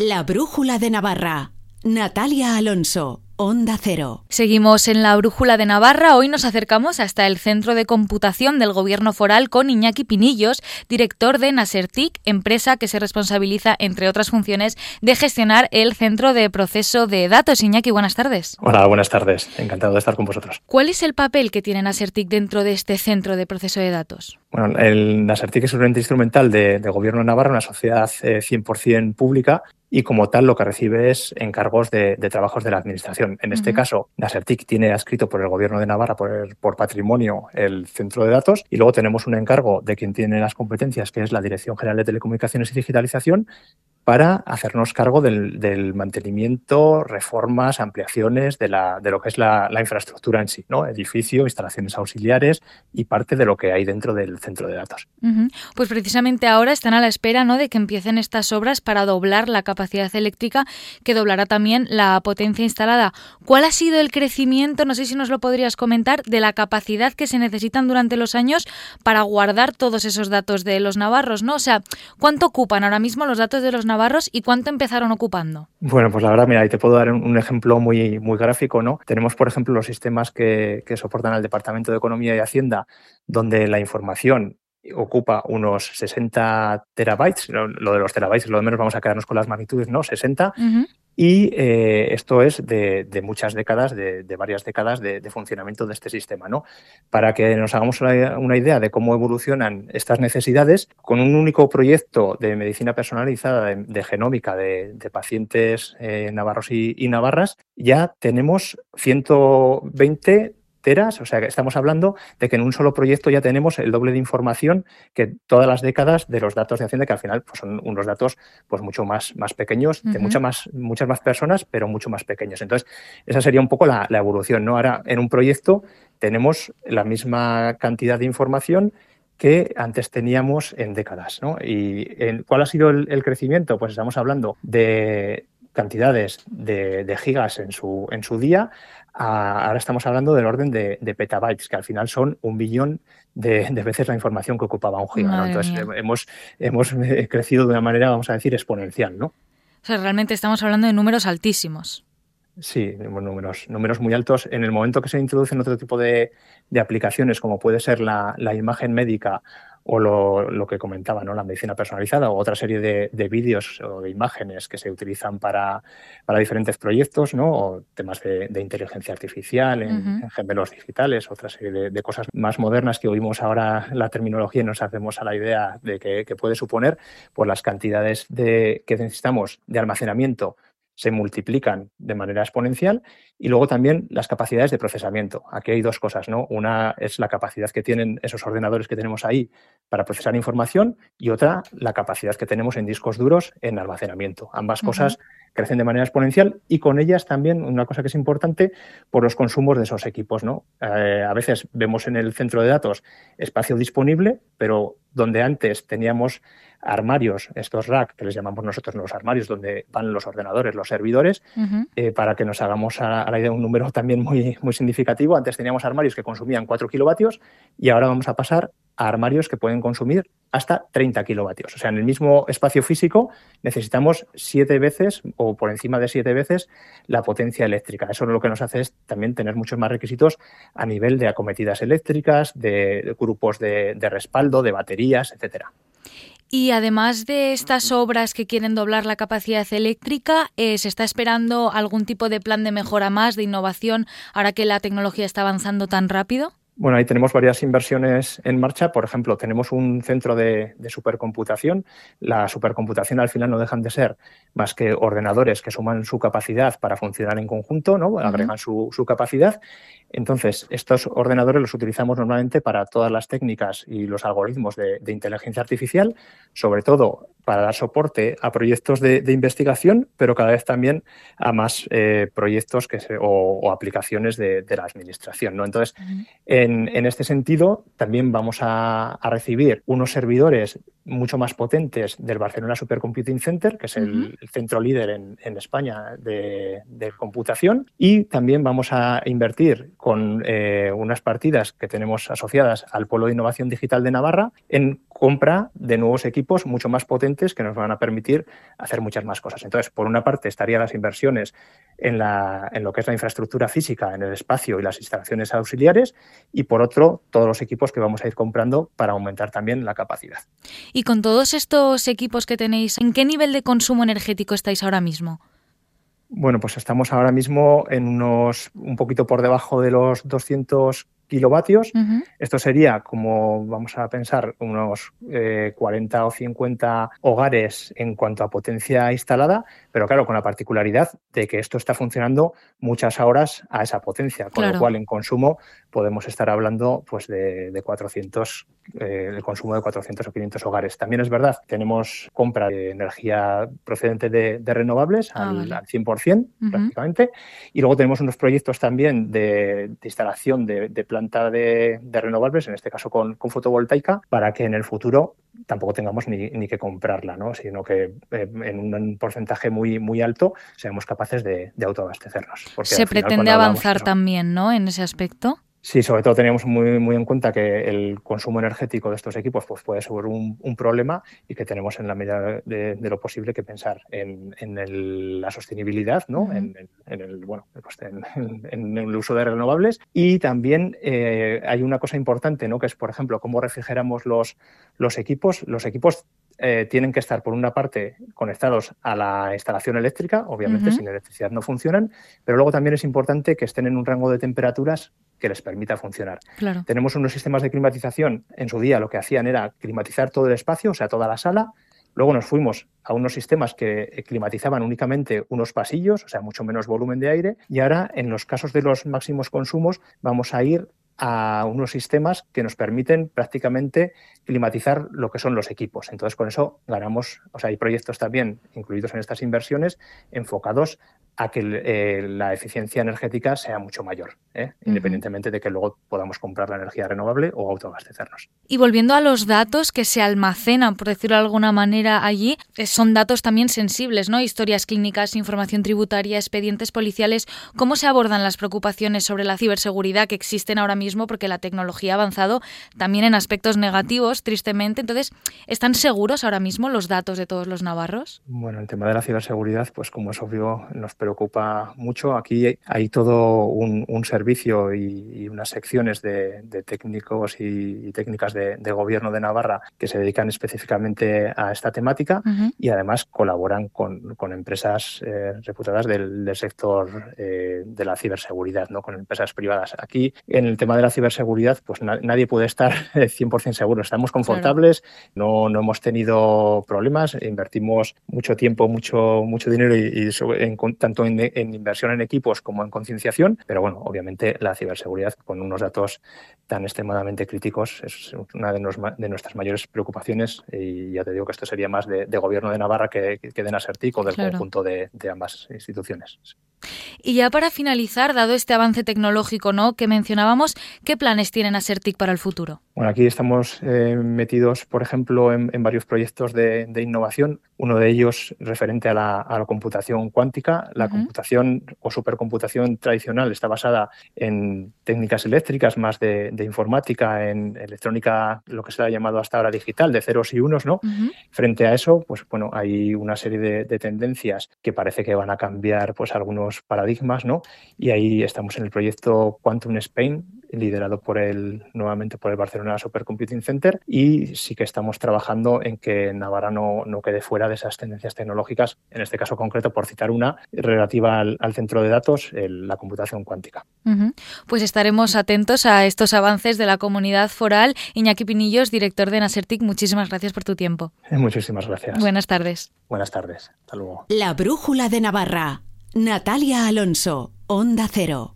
La Brújula de Navarra. Natalia Alonso. Onda Cero. Seguimos en la Brújula de Navarra. Hoy nos acercamos hasta el Centro de Computación del Gobierno Foral con Iñaki Pinillos, director de Nasertic, empresa que se responsabiliza, entre otras funciones, de gestionar el Centro de Proceso de Datos. Iñaki, buenas tardes. Hola, buenas tardes. Encantado de estar con vosotros. ¿Cuál es el papel que tiene Nasertic dentro de este Centro de Proceso de Datos? Bueno, el Nasertic es un ente instrumental de, de Gobierno de Navarra, una sociedad eh, 100% pública y como tal lo que recibe es encargos de, de trabajos de la Administración. En este uh -huh. caso, Nasertic tiene adscrito por el Gobierno de Navarra, por, por, patrimonio, el centro de datos y luego tenemos un encargo de quien tiene las competencias, que es la Dirección General de Telecomunicaciones y Digitalización, para hacernos cargo del, mantenimiento, reformas, ampliaciones de, la, de lo que es la, infraestructura en sí, ¿no? edificio, instalaciones auxiliares y parte de lo que hay dentro del centro de datos. Pues precisamente ahora están a la espera ¿no? de que empiecen estas obras para doblar la capacidad eléctrica, que doblará también la potencia instalada. ¿Cuál ha sido el crecimiento, no sé si nos lo podrías comentar, de la capacidad que se necesitan durante los años para guardar todos esos datos de los navarros? ¿no? O sea, ¿cuánto ocupan ahora mismo los datos de los navarros? Navarros y cuánto empezaron ocupando? Bueno, pues la verdad, mira, ahí te puedo dar un, ejemplo muy, muy gráfico, ¿no? Tenemos, por ejemplo, los sistemas que, que soportan al Departamento de Economía y Hacienda, donde la información ocupa unos 60 terabytes, lo, lo, de los terabytes, lo de menos vamos a quedarnos con las magnitudes, ¿no? 60. Uh -huh. Y eh, esto es de, muchas décadas, de, varias décadas de, funcionamiento de este sistema. ¿no? Para que nos hagamos una, idea de cómo evolucionan estas necesidades, con un único proyecto de medicina personalizada, de, genómica de, pacientes eh, navarros y navarras, ya tenemos 120 teras, o sea que estamos hablando de que en un solo proyecto ya tenemos el doble de información que todas las décadas de los datos de Hacienda, que al final pues, son unos datos pues mucho más, más pequeños, uh -huh. de mucha más, muchas más personas, pero mucho más pequeños. Entonces, esa sería un poco la, la evolución. ¿no? Ahora, en un proyecto tenemos la misma cantidad de información que antes teníamos en décadas. ¿no? ¿Y en, cuál ha sido el, el crecimiento? Pues estamos hablando de cantidades de, de, gigas en su, en su día, a, ahora estamos hablando del orden de, de, petabytes, que al final son un billón de, de veces la información que ocupaba un giga. ¿no? Entonces hemos, hemos eh, crecido de una manera, vamos a decir, exponencial. ¿no? O sea, realmente estamos hablando de números altísimos. Sí, números, números muy altos. En el momento que se introducen otro tipo de, de aplicaciones, como puede ser la, la imagen médica o lo, lo, que comentaba, ¿no? la medicina personalizada o otra serie de, de vídeos o de imágenes que se utilizan para, para diferentes proyectos, ¿no? o temas de, de inteligencia artificial en, uh -huh. en, gemelos digitales, otra serie de, de, cosas más modernas que oímos ahora la terminología y nos hacemos a la idea de que, que puede suponer, pues las cantidades de, que necesitamos de almacenamiento se multiplican de manera exponencial y luego también las capacidades de procesamiento. Aquí hay dos cosas, ¿no? Una es la capacidad que tienen esos ordenadores que tenemos ahí para procesar información y otra la capacidad que tenemos en discos duros en almacenamiento. Ambas uh -huh. cosas crecen de manera exponencial y con ellas también una cosa que es importante por los consumos de esos equipos, ¿no? Eh, a veces vemos en el centro de datos espacio disponible, pero donde antes teníamos armarios, estos rack, que les llamamos nosotros los armarios, donde van los ordenadores, los servidores, uh -huh. eh, para que nos hagamos a, a, la idea un número también muy, muy significativo. Antes teníamos armarios que consumían 4 kilovatios y ahora vamos a pasar a armarios que pueden consumir hasta 30 kilovatios. O sea, en el mismo espacio físico necesitamos siete veces o por encima de siete veces la potencia eléctrica. Eso lo que nos hace es también tener muchos más requisitos a nivel de acometidas eléctricas, de, grupos de, de respaldo, de baterías, etcétera. Y además de estas obras que quieren doblar la capacidad eléctrica, eh, ¿se está esperando algún tipo de plan de mejora más, de innovación, ahora que la tecnología está avanzando tan rápido? Bueno, ahí tenemos varias inversiones en marcha. Por ejemplo, tenemos un centro de, de, supercomputación. La supercomputación al final no dejan de ser más que ordenadores que suman su capacidad para funcionar en conjunto, ¿no? agregan uh -huh. su, su, capacidad. Entonces, estos ordenadores los utilizamos normalmente para todas las técnicas y los algoritmos de, de inteligencia artificial, sobre todo para dar soporte a proyectos de, de investigación, pero cada vez también a más eh, proyectos que se, o, o, aplicaciones de, de, la administración. ¿no? Entonces, en, en, este sentido, también vamos a, a, recibir unos servidores mucho más potentes del Barcelona Supercomputing Center, que es el, centro líder en, España de, computación. Y también vamos a invertir con eh, unas partidas que tenemos asociadas al Polo de Innovación Digital de Navarra en compra de nuevos equipos mucho más potentes que nos van a permitir hacer muchas más cosas. Entonces, por una parte, estarían las inversiones en, la, en lo que es la infraestructura física, en el espacio y las instalaciones auxiliares, y por otro, todos los equipos que vamos a ir comprando para aumentar también la capacidad. Y con todos estos equipos que tenéis, ¿en qué nivel de consumo energético estáis ahora mismo? Bueno, pues estamos ahora mismo en unos un poquito por debajo de los 200 kilovatios. Esto sería, como vamos a pensar, unos 40 eh, o 50 hogares en cuanto a potencia instalada, pero claro, con la particularidad de que esto está funcionando muchas horas a esa potencia, con lo cual en consumo podemos estar hablando pues, de, 400, eh, el consumo de 400 o 500 hogares. También es verdad, tenemos compra de energía procedente de, renovables ah, al, 100% prácticamente, y luego tenemos unos proyectos también de, instalación de, de planta de, renovables, en este caso con, fotovoltaica, para que en el futuro tampoco tengamos ni, que comprarla, ¿no? sino que eh, en un porcentaje muy, muy alto seamos capaces de, autoabastecernos. Se pretende avanzar también ¿no? en ese aspecto. Sí, sobre todo teníamos muy, muy en cuenta que el consumo energético de estos equipos pues, puede ser un, problema y que tenemos en la medida de, lo posible que pensar en, la sostenibilidad, ¿no? en, el, bueno, pues, en, el uso de renovables. Y también eh, hay una cosa importante, ¿no? que es, por ejemplo, cómo refrigeramos los, los equipos. Los equipos eh, tienen que estar, por una parte, conectados a la instalación eléctrica, obviamente sin electricidad no funcionan, pero luego también es importante que estén en un rango de temperaturas que les permita funcionar. Tenemos unos sistemas de climatización, en su día lo que hacían era climatizar todo el espacio, o sea, toda la sala, Luego nos fuimos a unos sistemas que climatizaban únicamente unos pasillos, o sea, mucho menos volumen de aire. Y ahora, en los casos de los máximos consumos, vamos a ir a unos sistemas que nos permiten prácticamente climatizar lo que son los equipos. Entonces, con eso ganamos, o sea, hay proyectos también incluidos en estas inversiones enfocados a que eh, la eficiencia energética sea mucho mayor, ¿eh? independientemente de que luego podamos comprar la energía renovable o autoabastecernos. Y volviendo a los datos que se almacenan, por decirlo de alguna manera, allí, eh, son datos también sensibles, ¿no? Historias clínicas, información tributaria, expedientes policiales. ¿Cómo se abordan las preocupaciones sobre la ciberseguridad que existen ahora mismo? Porque la tecnología ha avanzado también en aspectos negativos, tristemente. Entonces, ¿están seguros ahora mismo los datos de todos los navarros? Bueno, el tema de la ciberseguridad, pues como es obvio, nos preocupa preocupa mucho. Aquí hay todo un, servicio y, unas secciones de, técnicos y, técnicas de, gobierno de Navarra que se dedican específicamente a esta temática y además colaboran con, empresas eh, reputadas del, sector eh, de la ciberseguridad, ¿no? con empresas privadas. Aquí, en el tema de la ciberseguridad, pues nadie puede estar 100% seguro. Estamos confortables, no, no hemos tenido problemas, invertimos mucho tiempo, mucho, mucho dinero y, en, tanto en, inversión en equipos como en concienciación, pero bueno, obviamente la ciberseguridad con unos datos tan extremadamente críticos es una de, nuestras mayores preocupaciones y ya te digo que esto sería más de, gobierno de Navarra que, que de Nasertic o del conjunto de, ambas instituciones. Y ya para finalizar, dado este avance tecnológico ¿no? que mencionábamos, ¿qué planes tienen Asertic para el futuro? Bueno, aquí estamos eh, metidos, por ejemplo, en, varios proyectos de, innovación. Uno de ellos referente a la, computación cuántica. La computación o supercomputación tradicional está basada en técnicas eléctricas, más de, informática, en electrónica, lo que se ha llamado hasta ahora digital, de ceros y unos, ¿no? Frente a eso, pues bueno, hay una serie de, de tendencias que parece que van a cambiar pues algunos paradigmas, ¿no? Y ahí estamos en el proyecto Quantum Spain, liderado por el, nuevamente por el Barcelona Supercomputing Center y sí que estamos trabajando en que Navarra no, quede fuera de esas tendencias tecnológicas, en este caso concreto, por citar una, relativa al, centro de datos, la computación cuántica. Pues estaremos atentos a estos avances de la comunidad foral. Iñaki Pinillos, director de Nasertic, muchísimas gracias por tu tiempo. Muchísimas gracias. Buenas tardes. Buenas tardes. Hasta luego. La Brújula de Navarra. Natalia Alonso, Onda Cero.